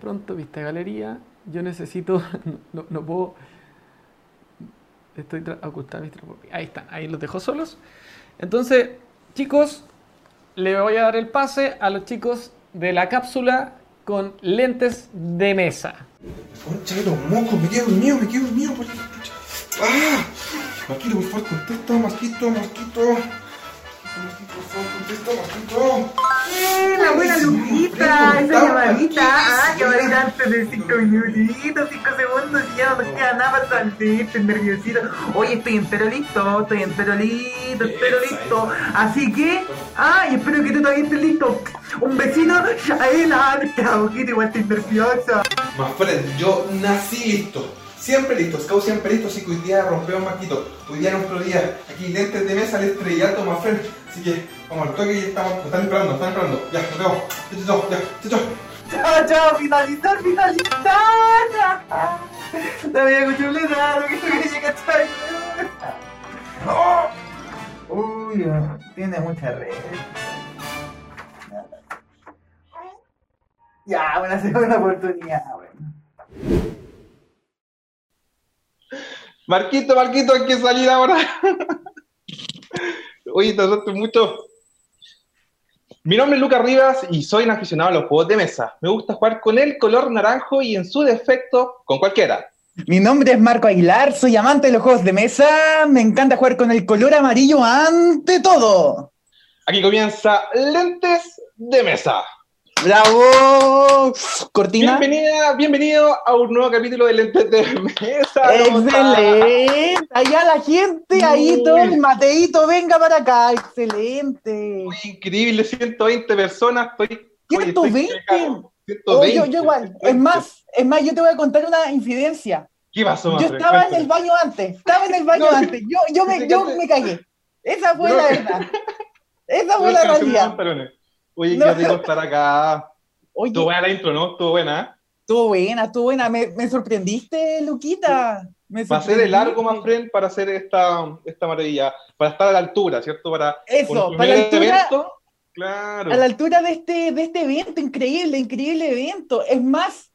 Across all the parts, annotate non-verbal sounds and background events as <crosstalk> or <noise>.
pronto, vista galería. Yo necesito, <laughs> no, no puedo, estoy ocultando mis Ahí están, ahí los dejo solos. Entonces, chicos, le voy a dar el pase a los chicos de la cápsula con lentes de mesa. Concha de los mocos, me quedo dormido, me quedo dormido por ¡Ah! Marquito, por favor, contesta, Marquito, Marquito. ¡Eh, la buena Luquita! Esa llamadita. Ah, llamadita antes de 5 minutitos, 5 segundos y ya no nos queda nada para estoy nerviosito. Oye, estoy entero listo, estoy entero listo, entero listo. Así que, ay, espero que tú también estés listo. Un besito, Shaela. Cauquita, igual estoy nerviosa. Más Fred, yo nací listo. Siempre listo, Scout siempre listo, así que hoy día rompemos maquito. Hoy día es nuestro día. Aquí lentes de mesa, el estrellato, más friend. Así que vamos al toque y estamos, nos están esperando, nos están esperando. Ya, nos vemos. Chao, chao, ya, chao, chao. Chao, chao, finalizar, finalizar. <laughs> La vida cuchuleta, lo que tú querías cachar. <laughs> Uy, tiene mucha red. Ya, una segunda oportunidad, bueno. Marquito, Marquito, hay que salir ahora. <laughs> Oye, te asusto mucho. Mi nombre es Lucas Rivas y soy un aficionado a los juegos de mesa. Me gusta jugar con el color naranjo y en su defecto con cualquiera. Mi nombre es Marco Aguilar, soy amante de los juegos de mesa. Me encanta jugar con el color amarillo ante todo. Aquí comienza Lentes de Mesa. ¡Bravo! Cortina. Bienvenida, bienvenido a un nuevo capítulo de Lentes de Mesa. Excelente. Allá la gente, ahí todo el Mateito, venga para acá. Excelente. Muy increíble, 120 personas. Estoy, oye, estoy 120. pegado. Oh, 120. yo, yo igual. Es más, es más, yo te voy a contar una incidencia. ¿Qué pasó, Yo Manfred? estaba en el baño antes. Estaba en el baño No, antes. Yo, yo, me, yo me cagué. Esa fue No. la verdad. Esa fue No, la realidad. Oye, No. qué rico estar acá. Oye, Estuvo buena la intro, ¿no? Estuvo buena. ¿eh? estuvo buena, estuvo buena. Me, me sorprendiste, Luquita. Me Va a ser de largo, más friend, para hacer esta, esta maravilla. Para estar a la altura, ¿cierto? Para Eso, para la altura, evento, Claro. a la altura de este, de este evento, increíble, increíble evento. Es más,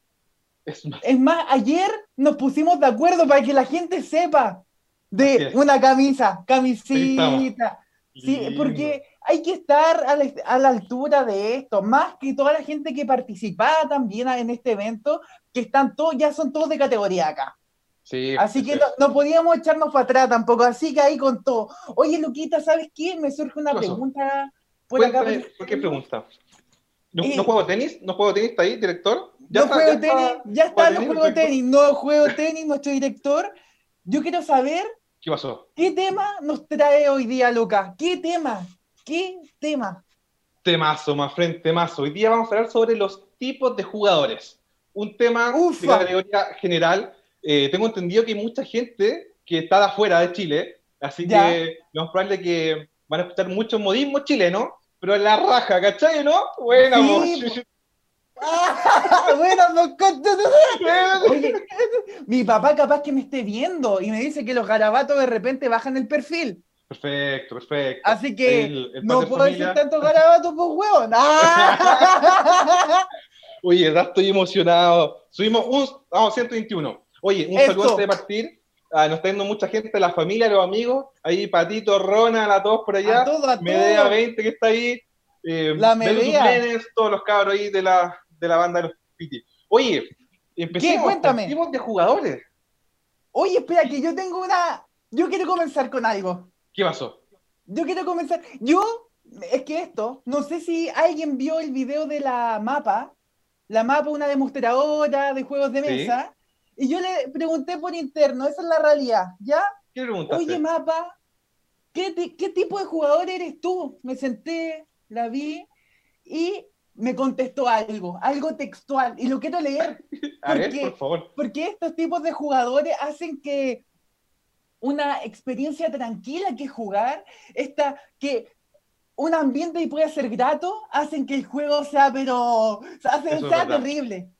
Es más, es más, ayer nos pusimos de acuerdo para que la gente sepa de una camisa, camisita. Sí, porque hay que estar a la, a la altura de esto, más que toda la gente que participaba también en este evento, que están todos, ya son todos de categoría acá. Sí, Así sí, que sí. no, no podíamos echarnos para atrás tampoco, así que ahí con todo. Oye, Luquita, ¿sabes qué? Me surge una pregunta por acá. ¿por qué pregunta? ¿No, Eh, no juego tenis? ¿No juego tenis? ¿Está ahí, director? No está, juego tenis, ya está, no tenis, juego perfecto. tenis, no juego tenis, nuestro director. Yo quiero saber ¿Qué pasó? qué tema nos trae hoy día, Lucas. ¿Qué tema? ¿Qué tema? Temazo, más frente, temazo. Hoy día vamos a hablar sobre los tipos de jugadores. Un tema de Ufa. categoría general. Eh, tengo entendido que hay mucha gente que está de afuera de Chile, así Ya. que lo más probable que van a escuchar muchos modismos chilenos, pero en la raja, ¿cachai, no? Buena, Sí, vos. Ah, <laughs> bueno, <laughs> Oye, mi papá capaz que me esté viendo y me dice que los garabatos de repente bajan el perfil. Perfecto, perfecto. Así que El- el no puedo familia. decir tantos garabatos, pues huevón. ¡Ah! <laughs> Oye, verdad estoy emocionado. Subimos un, vamos, 121. Oye, un saludo antes de partir. Ah, nos está viendo mucha gente, la familia, los amigos. Ahí Patito, Ronald, a todos por allá. A todo, a Medea todo. 20 que está ahí. Eh, La Medea. Suplenes, todos los cabros ahí de la, de la banda de los Piti. Oye, empecemos Cuéntame. con tipos de jugadores. Oye, espera, que yo tengo una. Yo quiero comenzar con algo. ¿Qué pasó? Yo quiero comenzar. Yo, es que esto, no sé si alguien vio el video de la mapa. La mapa, una demostradora de juegos de Sí. mesa. Y yo le pregunté por interno, esa es la realidad, ¿ya? ¿Qué preguntaste? Oye, mapa, ¿qué, ti- qué tipo de jugador eres tú? Me senté, la vi y me contestó algo, algo textual. Y lo quiero leer. <laughs> a ver, por favor. Porque estos tipos de jugadores hacen que una experiencia tranquila que jugar, esta, que un ambiente y puede ser grato, hacen que el juego sea, pero, hace- sea verdad. terrible,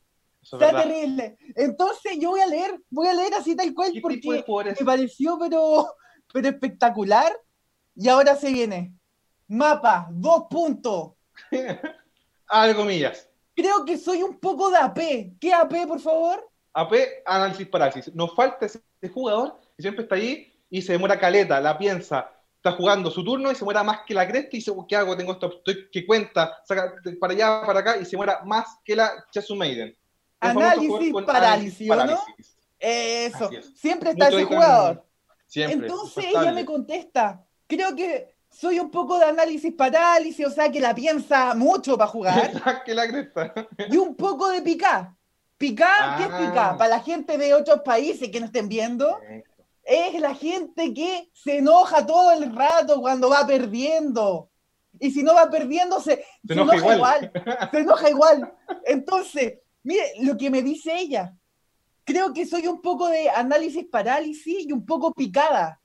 Eso sea verdad. terrible. Entonces yo voy a leer, voy a leer así tal cual ¿Qué tipo de porque me pareció, pero, pero espectacular. Y ahora se viene. Mapa, dos puntos. <laughs> Abre comillas. creo que soy un poco de AP. ¿Qué AP, por favor? AP, análisis parálisis. Nos falta ese jugador que siempre está ahí y se demora caleta, la piensa, está jugando su turno y se muera más que la cresta y dice, ¿qué hago? Tengo esto, estoy, que cuenta, saca para allá, para acá y se muera más que la Chesu Maiden. Análisis, parálisis, ¿o no? Eso. Es. Siempre está Mucho ese jugador. Siempre. Entonces ella me contesta, creo que soy un poco de análisis parálisis, o sea que la piensa mucho para jugar, <laughs> Más que la cresta. y un poco de picá. Picá, ¿qué es Ah. picá? Para la gente de otros países que no estén viendo, es la gente que se enoja todo el rato cuando va perdiendo. Y si no va perdiendo, se, se enoja enoja, igual. igual. <laughs> Se enoja igual. Entonces, mire lo que me dice ella. Creo que soy un poco de análisis parálisis y un poco picada.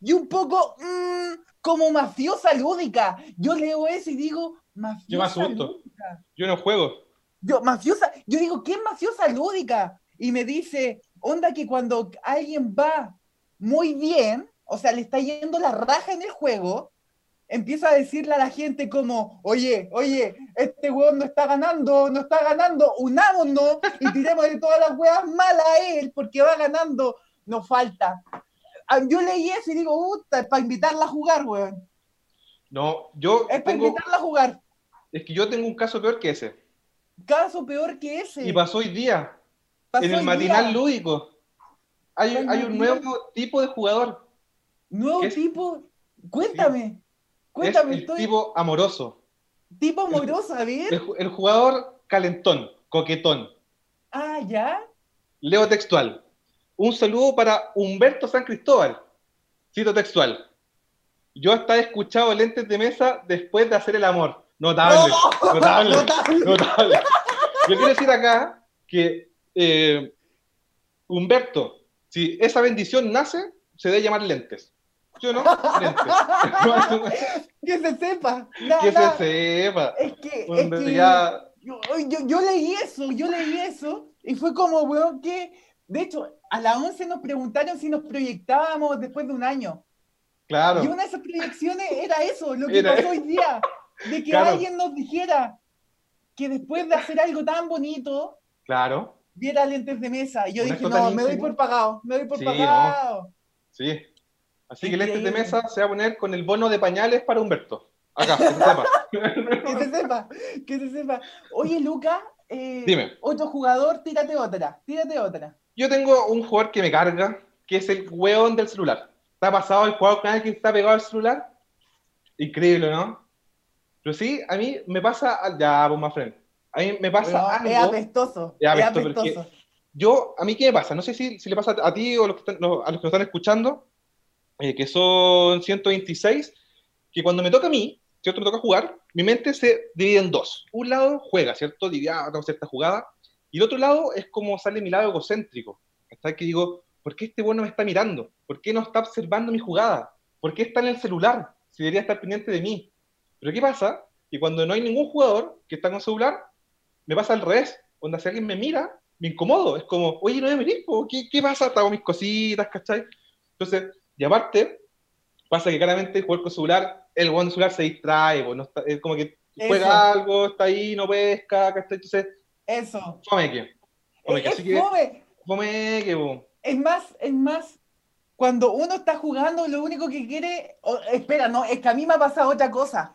Y un poco mm, como mafiosa lúdica. Yo leo eso y digo, mafiosa Yo me asusto. lúdica. Yo no juego. Yo, mafiosa, yo digo, ¿qué es mafiosa lúdica? Y me dice, onda que cuando alguien va muy bien, o sea, le está yendo la raja en el juego, empieza a decirle a la gente como, oye, oye, este weón no está ganando, no está ganando, unámonos y tiremos de todas las weas malas a él porque va ganando, nos falta. Ah, Yo leí eso y digo, puta, es para invitarla a jugar, weón. No, yo Es para invitarla a jugar. es que yo tengo un caso peor que ese. Caso peor que ese. Y pasó hoy día, Pasó en el matinal día. lúdico. Hay, un nuevo tipo de jugador. Nuevo Es- tipo. Cuéntame. Es Cuéntame, el estoy. tipo amoroso. Tipo amoroso, a ver. El, ju- el jugador calentón, coquetón. Ah, ya. Leo textual. Un saludo para Humberto San Cristóbal. Cito textual. Yo hasta he escuchado lentes de mesa después de hacer el amor. Notable. Notable. <laughs> Notable. Notable. Yo quiero decir acá que eh, Humberto, si esa bendición nace, se debe llamar lentes. ¿Sí o no? Lentes. <laughs> Que se sepa. Na- que na- se sepa. Es que, es que ya- yo, yo- yo leí eso, yo leí eso, y fue como, weón, que. De hecho, a las 11 nos preguntaron si nos proyectábamos después de un año. Claro. Y una de esas proyecciones era eso, lo que Era pasó hoy día. De que Claro. alguien nos dijera que después de hacer algo tan bonito, Claro. Viera lentes de mesa. Y yo dije, no, me doy por pagado, me doy por Sí, pagado. Sí. Así que lentes de mesa se va a poner con el bono de pañales para Humberto. Acá, que se sepa. <laughs> Que se sepa, que se sepa. Oye, Luca, eh, Dime. otro jugador, tírate otra, tírate otra. Yo tengo un jugador que me carga, que es el hueón del celular. ¿Está pasado el jugador con alguien que está pegado al celular? Increíble, ¿no? Pero sí, a mí me pasa. Ya, pues, más friend. A mí me pasa algo. es apestoso, Es es apestoso. Yo, a mí, ¿qué me pasa? No sé si, si le pasa a ti o a los que están, no, a los que nos están escuchando, eh, que son 126, que cuando me toca a mí, ¿cierto? Me toca jugar, mi mente se divide en dos. Un lado juega, ¿cierto? Divide, ah, tengo cierta jugada. Y el otro lado es como sale mi lado egocéntrico. Hasta que digo, ¿por qué este bueno me está mirando? ¿Por qué no está observando mi jugada? ¿Por qué está en el celular? Si debería estar pendiente de mí. Pero ¿qué pasa? Que cuando no hay ningún jugador que está con celular, me pasa al revés. Cuando si alguien me mira, me incomodo. Es como, oye, no me mirís, po, ¿qué, ¿qué pasa? Hago mis cositas, ¿cachai? Entonces, y aparte, pasa que claramente el jugador con celular, el buen celular se distrae, po, no está- es como que juega Eso. algo, está ahí, no pesca, ¿cachai? Entonces, Eso. fomeque. Fomeque, Es, así que, fome. fomeque, po. Es más, es más, cuando uno está jugando, lo único que quiere. o- espera, no, es que a mí me ha pasado otra cosa.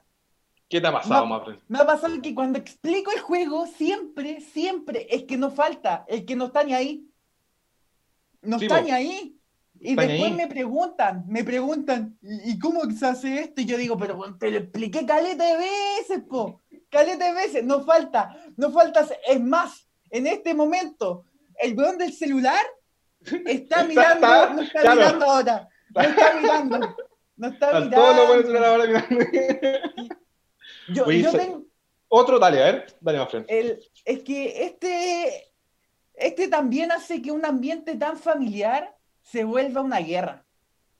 ¿Qué te ha pasado. Mafren? Me ha pasado que cuando explico el juego, siempre, siempre, es que no falta, el que no está ni ahí. No Sí, está po. ni ahí. Y Está después ahí. me preguntan, me preguntan, ¿y, cómo se hace esto? Y yo digo, pero bueno, te lo expliqué caleta de veces, po. Caleta de veces. No falta, no falta. Es más, en este momento, el weón del celular está mirando, está- no está claro. mirando ahora. No está mirando. No está Están todos los buenos mirando. celular ahora mirando. Yo, Oye, yo so- tengo. Otro, dale, a ver, dale, Mafren. El, es que este, este también hace que un ambiente tan familiar se vuelva una guerra,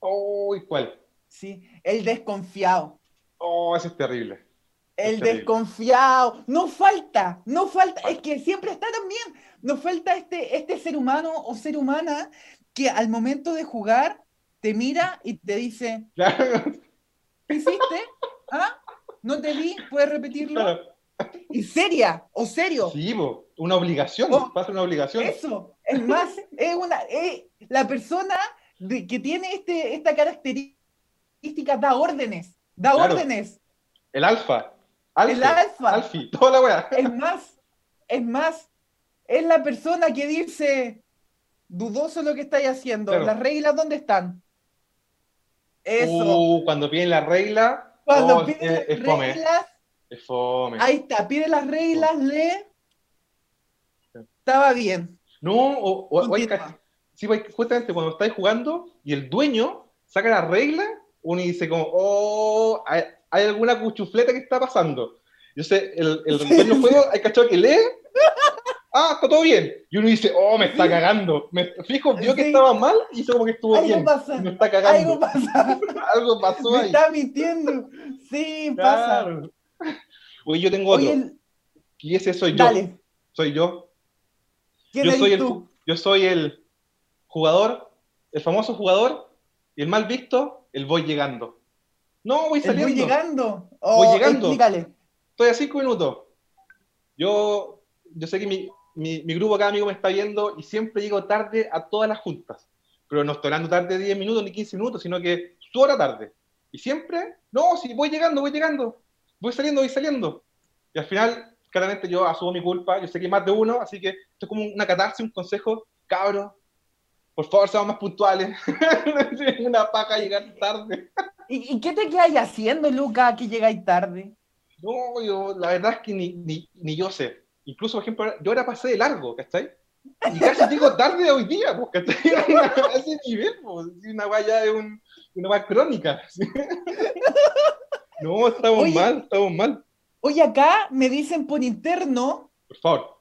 Uy, ¿cuál? ¿sí? El desconfiado, Oh, ese es terrible. el desconfiado, no falta, no falta, es que siempre está también, nos falta este, este ser humano o ser humana que al momento de jugar te mira y te dice, Claro, ¿qué hiciste? ¿Ah? ¿No te vi? ¿Puedes repetirlo? claro. y seria, o serio. Sí, una obligación, Oh, pasa una obligación. Eso, es más, es una, es la persona de- que tiene este, esta característica da órdenes, da Claro. órdenes, El alfa. Alfa. el alfa. Alfi, toda la weá. Es más, es más, es la persona que dice, dudoso lo que estáis haciendo, Claro. las reglas dónde están. Eso. Uh, cuando piden la regla, Cuando oh, pide es, las es fome. reglas, Es fome. ahí está, pide las reglas, lee. Estaba bien. No, o, o- hay sí, justamente cuando estáis jugando y el dueño saca la regla, uno dice como, oh, hay, hay alguna cuchufleta que está pasando. Yo sé, el, el <laughs> dueño del juego, hay cachado que lee, ah, está todo bien. Y uno dice, oh, me está cagando. Me, fijo, vio que estaba mal y hizo como que estuvo Algo bien. pasa, Me está cagando. Algo pasa. <laughs> Algo pasó Me está mintiendo. Sí, pasa. Oye, yo tengo otro. Oye, el- y ese soy yo. dale. Soy yo. ¿Quién Yo soy, el, tú? yo soy el jugador, el famoso jugador, y el mal visto, el voy llegando. No, voy El saliendo. voy llegando. Voy Oh, llegando. Explícale. Estoy a cinco minutos. Yo, yo sé que mi, mi, mi grupo acá amigo me está viendo y siempre llego tarde a todas las juntas. Pero no estoy hablando tarde de 10 minutos ni 15 minutos, sino que su hora tarde. Y siempre, no, si voy llegando, voy llegando. Voy saliendo, voy saliendo. Y al final, claramente yo asumo mi culpa. Yo sé que hay más de uno, así que esto es como una catarsis, un consejo. Cabros, por favor, seamos más puntuales. <laughs> una paja llegar tarde. ¿Y, y qué te quedas haciendo, Luca, que llegáis tarde? No, yo, la verdad es que ni, ni, ni yo sé. Incluso, por ejemplo, yo ahora pasé de largo, ¿cachai? Y casi llego tarde hoy día, pues, ¿cachai? <laughs> A ese nivel, pues, una weá ya es un, una weá crónica. ¿sí? <laughs> No, estamos Oye. mal, estamos mal. Oye, acá me dicen por interno Por favor,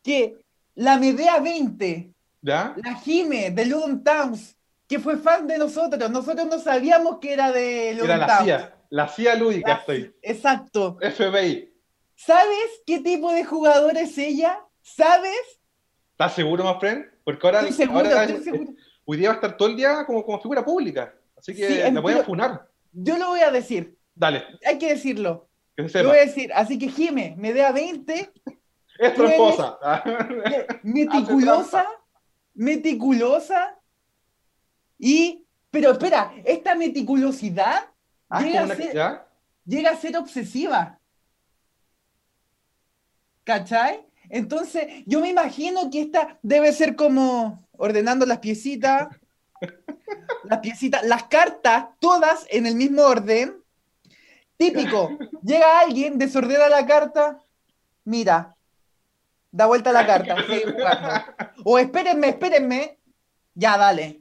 que la Medea 20, ¿ya? la Jime de Ludon Towns, que fue fan de nosotros, nosotros no sabíamos que era de Ludon Era la. CIA, la CIA lúdica estoy. Exacto. FBI. ¿Sabes qué tipo de jugador es ella? ¿Sabes? ¿Estás seguro, más friend? Porque ahora, Estoy seguro, ahora- estoy seguro. hoy día va a estar todo el día como, como figura pública. Así que Sí, la pueden pero- funar. Yo lo voy a decir, Dale, hay que decirlo. que se Lo voy a decir, así que Jime, Medea 20, <laughs> Es tramposa. <laughs> Meticulosa, meticulosa y, pero espera, esta meticulosidad Ah, llega, a ser, llega a ser obsesiva. ¿Cachai? Entonces, yo me imagino que esta debe ser como ordenando las piecitas, las piecitas, las cartas, todas en el mismo orden. Típico, llega alguien, desordena la carta, mira, da vuelta la carta, sigue jugando. O espérenme, espérenme, ya dale.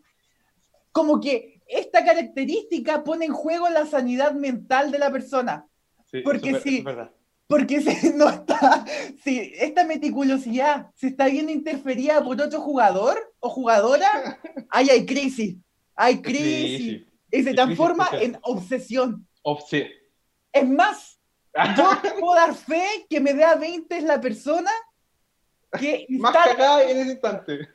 Como que esta característica pone en juego la sanidad mental de la persona. Sí, Porque es ver- Porque si <laughs> no está, si esta meticulosidad se está viendo interferida por otro jugador o jugadora, ahí hay crisis. Hay crisis. Y se transforma en obsesión. Obse- Es más, yo <laughs> te puedo dar fe que me da 20 es la persona que <laughs> Más instala- cagada en ese instante.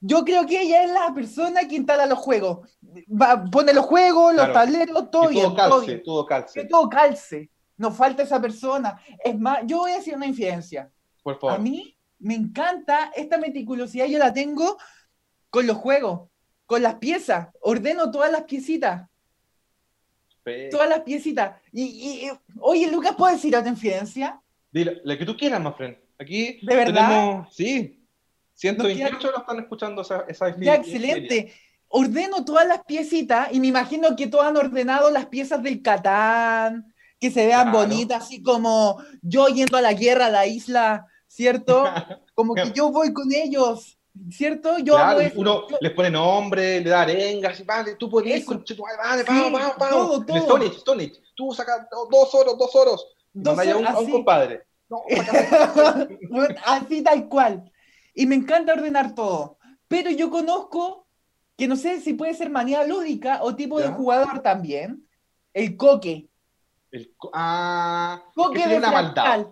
Yo creo que ella es la persona que instala los juegos. Va- pone los juegos, los Claro. tableros, todo Que bien. todo todo calce, bien. todo Que calce. todo calce. Nos falta esa persona. Es más, yo voy a decir una infidencia. Por A favor. mí me encanta esta meticulosidad, yo la tengo con los juegos, con las piezas. Ordeno todas las piecitas, Pe- todas las piecitas. Y, y- y- oye, Lucas, ¿puedo decir otra infidencia? Dile, la que tú quieras, más friend. Aquí ¿De verdad? tenemos, sí, 128 lo están escuchando esa, esa Ya, excelente. Ordeno todas las piecitas y me imagino que todos han ordenado las piezas del Catán, que se vean Claro. bonitas, así como yo yendo a la guerra a la isla, ¿cierto? <laughs> Como que yo voy con ellos, ¿cierto? Yo Claro, eso. uno Yo- les pone nombre, le da arengas, y vale, tú puedes con vale, Sí, vamos, vamos, vamos. todo, El todo. Stone Age, Stone. Tú sacas dos oros, dos oros. Dos mandáis a un, oros, a un compadre. No, <laughs> Así tal cual. Y me encanta ordenar todo. Pero yo conozco, que no sé si puede ser manía lúdica o tipo de jugador también, el coque. El ah, Coque que de sería una maldad.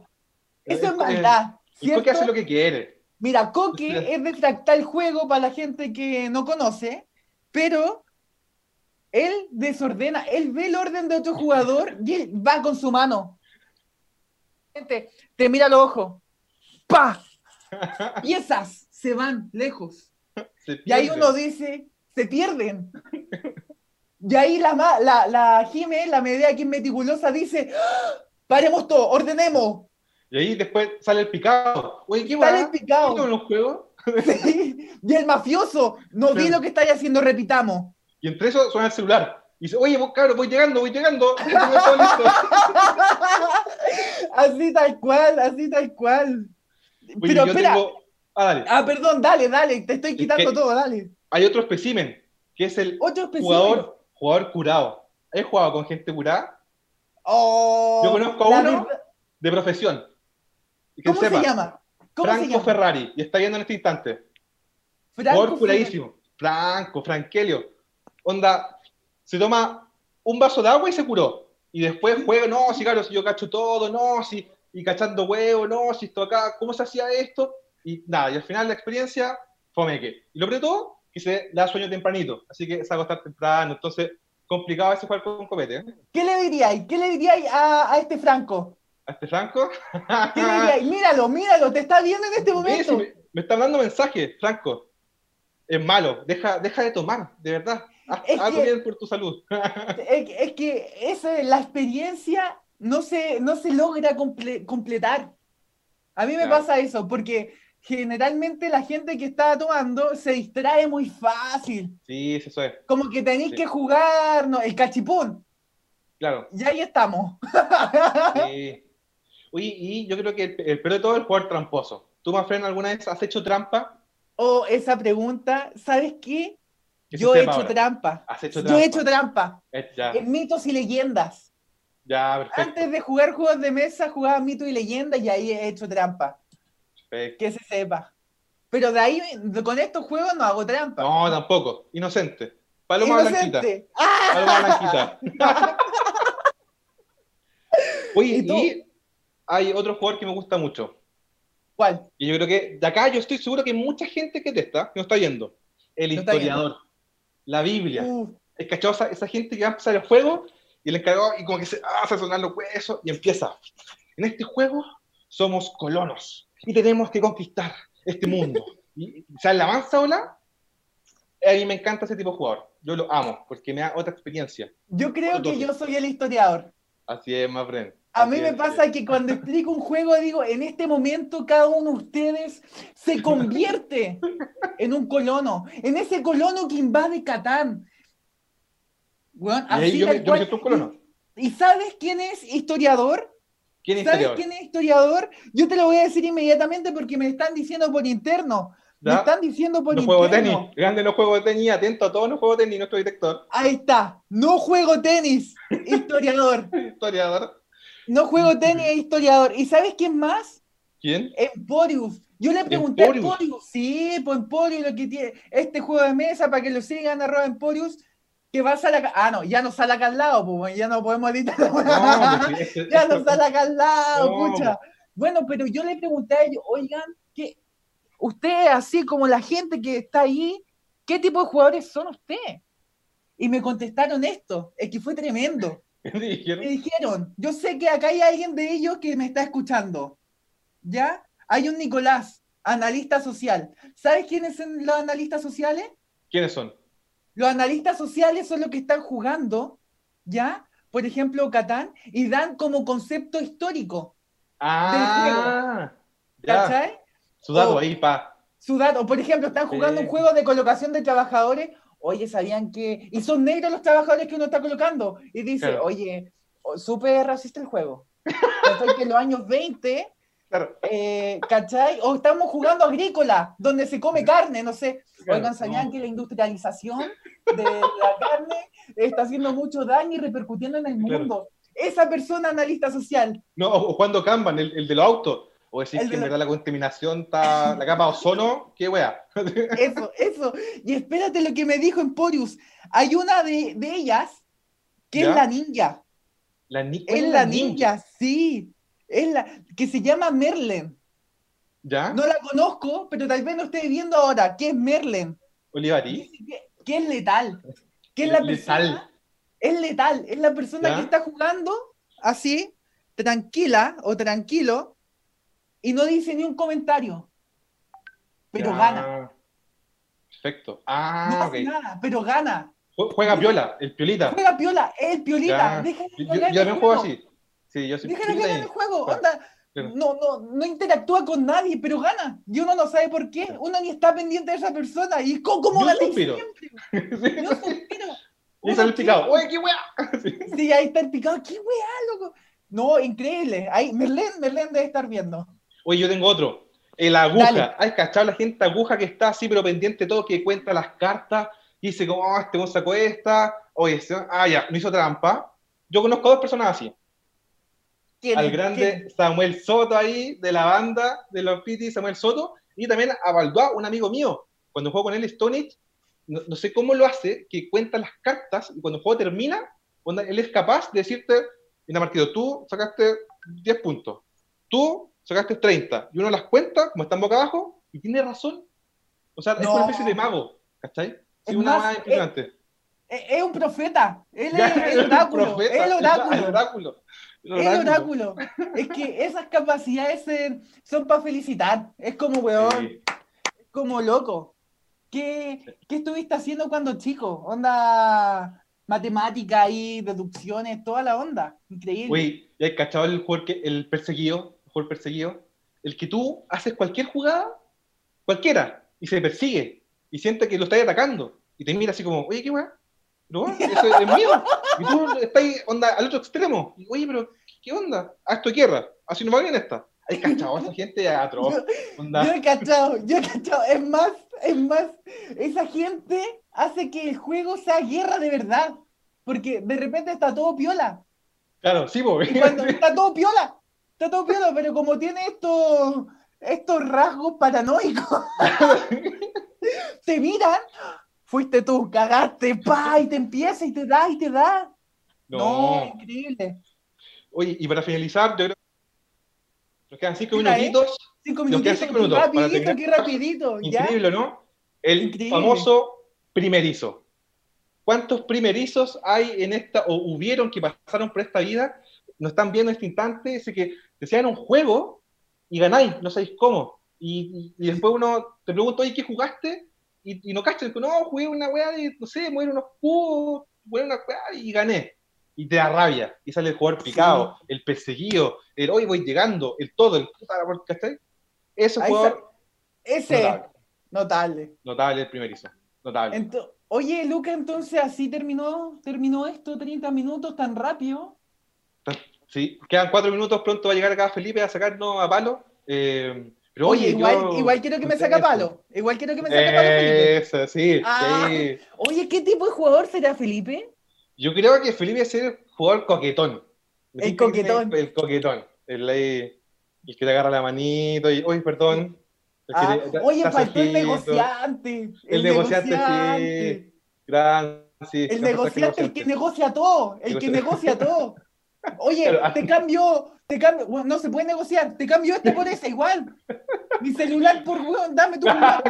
Eso es El- maldad. El coque ¿cierto? hace lo que quiere. Mira, Coque es de fractal juego para la gente que no conoce, pero él desordena, él ve el orden de otro jugador <laughs> y él va con su mano. Gente, te mira los ojos. ¡Pa! <laughs> Piezas se van lejos. Y ahí uno dice, se pierden. <laughs> Y ahí la, la, la Jime, la medida es meticulosa, dice, ¡Ah! paremos todo, ordenemos. Y ahí después sale el picado. Oye, ¿qué Sale el picado. ¿Qué con los juegos? <laughs> Sí. Y el mafioso, no vi Claro. lo que estáis haciendo, repitamos. Y entre eso suena el celular. Y dice, oye, vos cabrón, voy llegando, voy llegando. <laughs> Así tal cual, así tal cual. Oye, Pero espera, tengo- Ah, dale. ah, perdón, dale, dale, te estoy quitando que- todo, dale. Hay otro espécimen, que es el Otro jugador, jugador curado. ¿Has jugado con gente curada? Oh, Yo conozco a uno De profesión. Que ¿Cómo sepa, se llama? ¿Cómo Franco se llama? Ferrari. Y está viendo en este instante. Franco Jugador curadísimo. Franco, Frankelio. Onda, se toma un vaso de agua y se curó. Y después juega, no, si claro, si yo cacho todo, no, si, y cachando huevo, no, si esto acá, ¿cómo se hacía esto? Y nada, y al final la experiencia, fomeque. Y lo peor de todo, que se da sueño tempranito, así que se acostar temprano, entonces, complicado ese jugar con copete, ¿eh? ¿Qué le diríais? ¿Qué le diríais a, a este Franco? A este Franco. <laughs> ¿Qué le diríais? Míralo, míralo, te está viendo en este momento. sí, me, me está dando mensaje, Franco. Es malo, deja, deja de tomar, de verdad. Haz Es algo que- bien por tu salud. <laughs> Es, que- es que esa, la experiencia no se, no se logra comple- completar. A mí me Claro. pasa eso, porque generalmente la gente que está tomando se distrae muy fácil. sí, eso es, Como que tenéis Sí. que jugar, no, el cachipún. claro. Y ahí estamos. Sí. <laughs> Oye, y yo creo que el, el peor de todo es el jugador tramposo. ¿Tú, Mafren, alguna vez has hecho trampa? O esa pregunta, ¿sabes qué? Yo he hecho ahora. trampa. Has hecho Yo trampa. he hecho trampa. Eh, ya, En mitos y leyendas. ya, perfecto. Antes de jugar juegos de mesa, jugaba mitos y leyendas y ahí he hecho trampa. Perfecto. Que se sepa. Pero de ahí, con estos juegos no hago trampa. No, tampoco. Inocente. Paloma blanquita. Inocente. ¡Ah! Paloma blanquita. <laughs> Oye, ¿Y hay otro jugador que me gusta mucho. ¿Cuál? Y yo creo que de acá yo estoy seguro que hay mucha gente que te está, que no está yendo. El No historiador. La Biblia. Uh, Es cachado esa, esa gente que va a empezar el juego y el encargado y como que se hace sonar los huesos y empieza. En este juego somos colonos y tenemos que conquistar este mundo. y, o sea, la mansa ola, a mí me encanta ese tipo de jugador. Yo lo amo porque me da otra experiencia. yo creo que Entonces. yo soy el historiador. Así es, más Bren. A mí me pasa que cuando explico un juego digo, en este momento cada uno de ustedes se convierte en un colono, en ese colono que invade Catán. Y ahí así yo me, tal yo me siento un colono. ¿Y, y sabes quién es historiador? ¿Quién es ¿Sabes quién es historiador? Yo te lo voy a decir inmediatamente porque me están diciendo por interno. Me están diciendo por de interno. tenis. Grande los juegos de tenis. Atento a todos los juegos de tenis, nuestro director. Ahí está. No juego tenis, <laughs> historiador. Historiador. No juego tenis, historiador. ¿Y sabes quién más? ¿Quién? Emporius. Yo le pregunté Emporius. a Emporius. Sí, pues Emporius lo que tiene. Este juego de mesa, para que lo sigan, arroba Emporius, que va a salir acá. Ah, no, ya no sale acá al lado, pues ya no podemos editar. No, pues <laughs> ya no sale acá al lado, No. pucha. Bueno, pero yo le pregunté a ellos, oigan, que ustedes, así como la gente que está ahí, ¿qué tipo de jugadores son ustedes? Y me contestaron esto, es que fue tremendo. <laughs> ¿Qué dijeron? Me dijeron, yo sé que acá hay alguien de ellos que me está escuchando. ¿Ya? Hay un Nicolás, analista social. ¿Sabes quiénes son los analistas sociales? ¿Quiénes son? Los analistas sociales son los que están jugando, ¿ya? Por ejemplo, Catán, y dan como concepto histórico, Ah, ya. ¿cachai? Su dato ahí, pa. Su dato, por ejemplo, están jugando Sí. un juego de colocación de trabajadores. Oye, ¿sabían que.? Y son negros los trabajadores que uno está colocando. Y dice, Claro. oye, o- súper racista el juego. ¿Cachai? que en los años 20 Claro. Eh, ¿Cachai? O estamos jugando agrícola, donde se come carne, no sé. Claro, Oigan, ¿sabían no. que la industrialización de la carne está haciendo mucho daño y repercutiendo en el mundo? Esa persona analista social. No, o cuando Kanban, el, el de los autos. O El que en verdad la contaminación está. La capa de ozono, qué wea. <laughs> Eso, eso. Y espérate lo que me dijo Emporius. Hay una de, de ellas que ¿Ya? es la ninja. La, ni- Es la ninja, sí. Es la que se llama Merlen. ¿Ya? No la conozco, pero tal vez no esté viendo ahora. ¿Qué es Merlen? Olivari. Que es letal. Que es la Letal. persona. Es letal. Es la persona ¿Ya? que está jugando así, tranquila o tranquilo y no dice ni un comentario. Pero Ya. gana. Perfecto. No Ah, hace ok. nada, pero gana. Jue- Juega piola, el piolita. Juega piola, el piolita. Yo, yo- también juego. así. Sí, yo soy y- el juego. Claro, Onda, claro. no, no, no interactúa con nadie, pero gana. Y uno no sabe por qué. Uno ni está pendiente de esa persona. ¿Y cómo, cómo Yo ganáis suspiro. siempre? <laughs> Yo suspiro. Y sale el picado. ¡Oye, qué weá! <laughs> Sí. Sí, ahí está el picado. ¡Qué weá, loco! No, increíble. Ahí, Merlén, Merlén debe estar viendo. Oye, yo tengo otro. El aguja. ¿Has cachado la gente aguja que está así, pero pendiente de todo, que cuenta las cartas y dice, como, oh, este sacó esta. Oye, este- ah, ya, no hizo trampa. Yo conozco a dos personas así. ¿Quién Al es? grande ¿Quién? Samuel Soto ahí, de la banda de los Piti, Samuel Soto, y también a Baldoa, un amigo mío. Cuando juego con él Stone Age, no, no sé cómo lo hace, que cuenta las cartas y cuando el juego termina, él es capaz de decirte, mira Marquito, tú sacaste 10 puntos, tú sacaste 30, y uno las cuenta, como están boca abajo, y tiene razón. O sea, es una especie de mago, ¿cachai? Sí, Es una más, impresionante. Es, es un profeta. Él es el oráculo. profeta, el oráculo. El oráculo. Es que esas capacidades son para felicitar. Es como, weón, Sí. es como loco. ¿Qué, ¿Qué estuviste haciendo cuando chico? Onda matemática y deducciones, toda la onda. Increíble. Güey, ¿ya cachado el jugador que, el perseguido? El jugador perseguido. El que tú haces cualquier jugada, cualquiera, y se persigue, y siente que lo estás atacando, y te mira así como, oye, ¿qué weá? Weón, eso es mío. Y tú estás ahí, onda, al otro extremo. Y, oye, pero, ¿qué onda? Ah, esto es guerra. Así no va bien esta. ¿Has cachado esa gente atroz? Yo Onda. he cachado, yo he cachado. Es más, es más, esa gente hace que el juego sea guerra de verdad. Porque de repente está todo piola. Claro, sí, cuando está todo piola, está todo piola, pero como tiene estos, estos rasgos paranoicos, <laughs> te miran, fuiste tú, cagaste, pa, y te empieza y te da y te da. No, No. increíble. Oye, y para finalizar, yo creo nos quedan cinco Mira, ¿eh? minutitos. Cinco Nos quedan minutitos, cinco minutos rapidito, qué rapidito, ¿ya? Increíble, ¿no? El Increíble. famoso primerizo. ¿Cuántos primerizos hay en esta, o hubieron que pasaron por esta vida? Nos están viendo en este instante, dice que desean un juego y ganáis, no sabéis cómo. Y, y- y después uno te pregunta, oye, ¿qué jugaste? Y, y no cachas, no, jugué una weá de, no sé, mover unos cubos, mover una weá y gané. Y te da rabia. Y sale el jugador picado, el perseguido, el hoy voy llegando, el todo, el puta, ¿cachai? Ese Ahí jugador, Ese, notable, notable. notable el primerizo. Notable. Ento- Oye, Luca, entonces así terminó, terminó esto, 30 minutos tan rápido. Sí, quedan cuatro minutos, pronto va a llegar acá Felipe a sacarnos a palo. Eh, pero Oye, oye, igual, yo- igual quiero que me no sé saque a eso. palo. Igual quiero que me saque a palo, Felipe. Eso, sí, Ah. sí. Oye, ¿qué tipo de jugador será Felipe? Yo creo que Felipe es el jugador coquetón. El coquetón. El, coquetón. El, que te agarra la manito y, oye, perdón. El Ah, te- oye, faltó el negociante. El negociante, sí. Gran, sí. El negociante, el que negocia todo, el que negocia todo. <laughs> Oye, Claro. te cambio, te cambio, bueno, no se puede negociar, te cambio este por ese igual. Mi celular por weón, dame tu <laughs> celular.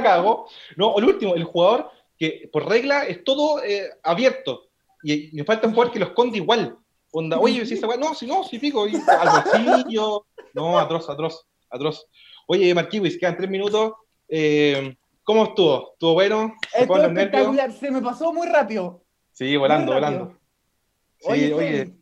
No, el último, el jugador que por regla es todo eh, abierto. Y, me falta un jugador que lo esconde igual. Onda, oye, si esa weá, no, si no, si pico, y al bolsillo. No, atroz, atroz, atroz. Oye, Marquiwis, quedan tres minutos. Eh, ¿Cómo estuvo? ¿Estuvo bueno? ¿Se espectacular, me pasó muy rápido. Sí, volando, volando. Sí, Oye, oye,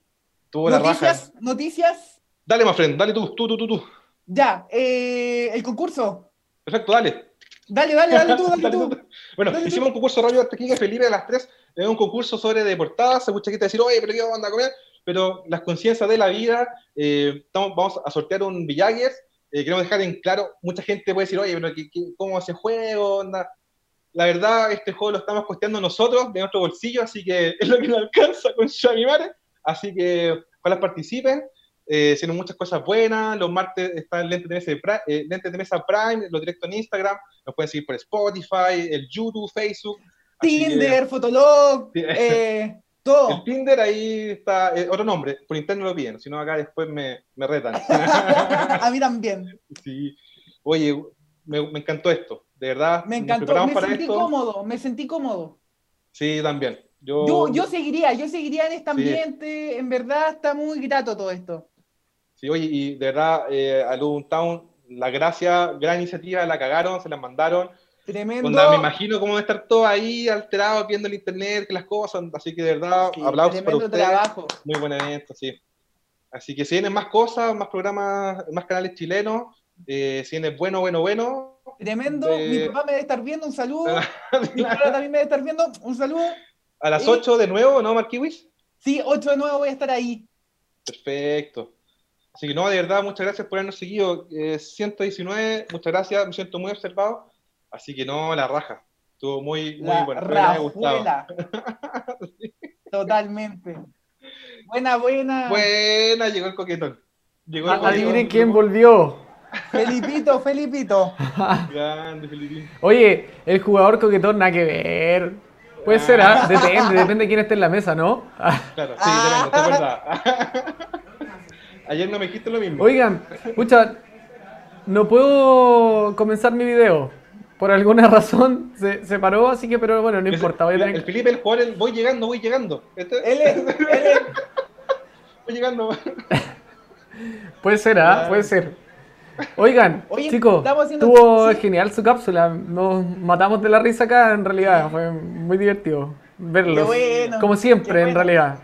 tuvo la raja. noticias, noticias, Dale, más friend, dale tú, tú, tú, tú, tú. ya, eh, el concurso. Perfecto, dale. Dale, dale, dale tú, dale <laughs> tú. Bueno, Dale tú. hicimos un concurso rápido hasta aquí que Felipe a las 3 es un concurso sobre de portadas. Hay mucha gente decir, oye, pero qué onda a comer. Pero las conciencias de la vida, eh, estamos, vamos a sortear un Villaguer. Eh, queremos dejar en claro, mucha gente puede decir, oye, pero ¿qué, qué- cómo ese juego? Onda? La verdad, este juego lo estamos costeando nosotros, de nuestro bolsillo, así que <laughs> es lo que nos alcanza con Shamimare. Así que ojalá participen. Eh, hicieron muchas cosas buenas. Los martes están Lentes de Mesa, Pri- eh, Lentes de Mesa Prime, los directos en Instagram. Nos pueden seguir por Spotify, el YouTube, Facebook. Así que- Tinder, Fotolog, eh, <laughs> el todo. Tinder ahí está, eh, otro nombre, por interno lo piden, si no acá después me, me retan. <laughs> A mí también. sí. Oye, me, me encantó esto, de verdad. Me encantó, me sentí esto. cómodo, me sentí cómodo. Sí, también. Yo, Yo, yo seguiría, yo seguiría en este Sí. ambiente, en verdad está muy grato todo esto. Sí, oye, y de verdad, eh, a Ludum Town, la gracia, gran iniciativa, la cagaron, se la mandaron. Tremendo. Onda, me imagino cómo van a estar todos ahí alterados viendo el internet, que las cosas, así que de verdad, Sí, aplausos para tremendo ustedes. trabajo. Muy buen evento, sí. Así que si vienen más cosas, más programas, más canales chilenos, eh, si viene bueno, bueno, bueno. Tremendo. de- Mi papá me debe estar viendo. Un saludo. <laughs> Mi papá también me debe estar viendo. Un saludo. A las Sí. 8 de nuevo, ¿no, Marquiwis? Sí, 8 de nuevo voy a estar ahí. Perfecto. Así que no, de verdad, muchas gracias por habernos seguido. Eh, 119, muchas gracias, me siento muy observado. Así que no, la raja. Estuvo muy, muy La bueno. les haya gustado. rajuela. <laughs> Totalmente. Buena, buena. Buena, llegó el coquetón. Llegó el coquetón. Quién volvió. <laughs> Felipito, Felipito. <laughs> Grande, Filipín. Oye, el jugador coquetón, nada que ver. Puede ser, ¿ah? depende, depende de quién esté en la mesa, ¿no? Claro, sí, Ah. Ayer no me dijiste lo mismo. Oigan, pucha, no puedo comenzar mi video. Por alguna razón se, se paró, así que, pero bueno, no El- importa. Voy a el, tener el Felipe, el jugador, el voy llegando, voy llegando. Este- Él es, <laughs> él es- voy llegando. <laughs> Puede ser, ¿ah? Puede ser. Oigan, <laughs> Oye, chicos, estamos haciendo- estuvo sí. genial su cápsula. Nos matamos de la risa acá, en realidad. Fue muy divertido verlos. Qué bueno, Como siempre, qué en bueno. realidad.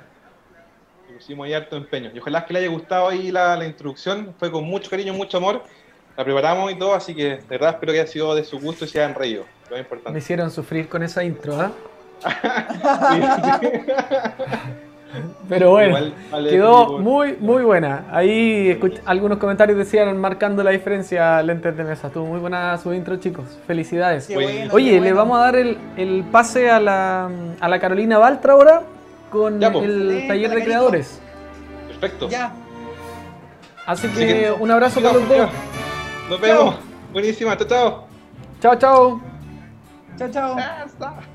Pusimos ahí harto empeño. Y ojalá que le haya gustado ahí la, la introducción. Fue con mucho cariño, mucho amor. La preparamos y todo, así que de verdad espero que haya sido de su gusto y se hayan reído. Lo más Me importante. hicieron sufrir con esa intro, ¿ah? <laughs> Pero bueno, Igual vale quedó muy, muy buena. Ahí algunos comentarios decían marcando la diferencia lentes de mesa. Estuvo muy buena su intro, chicos. Felicidades. Oye, bueno, Oye, qué le bueno. vamos a dar el, el pase a la, a la Carolina Baltra ahora con Ya, el taller de creadores. Perfecto. Ya. Así Así que que- un abrazo para los dos. Nos vemos. Buenísima. Chao, chao. Chao, chao. Chao, chao.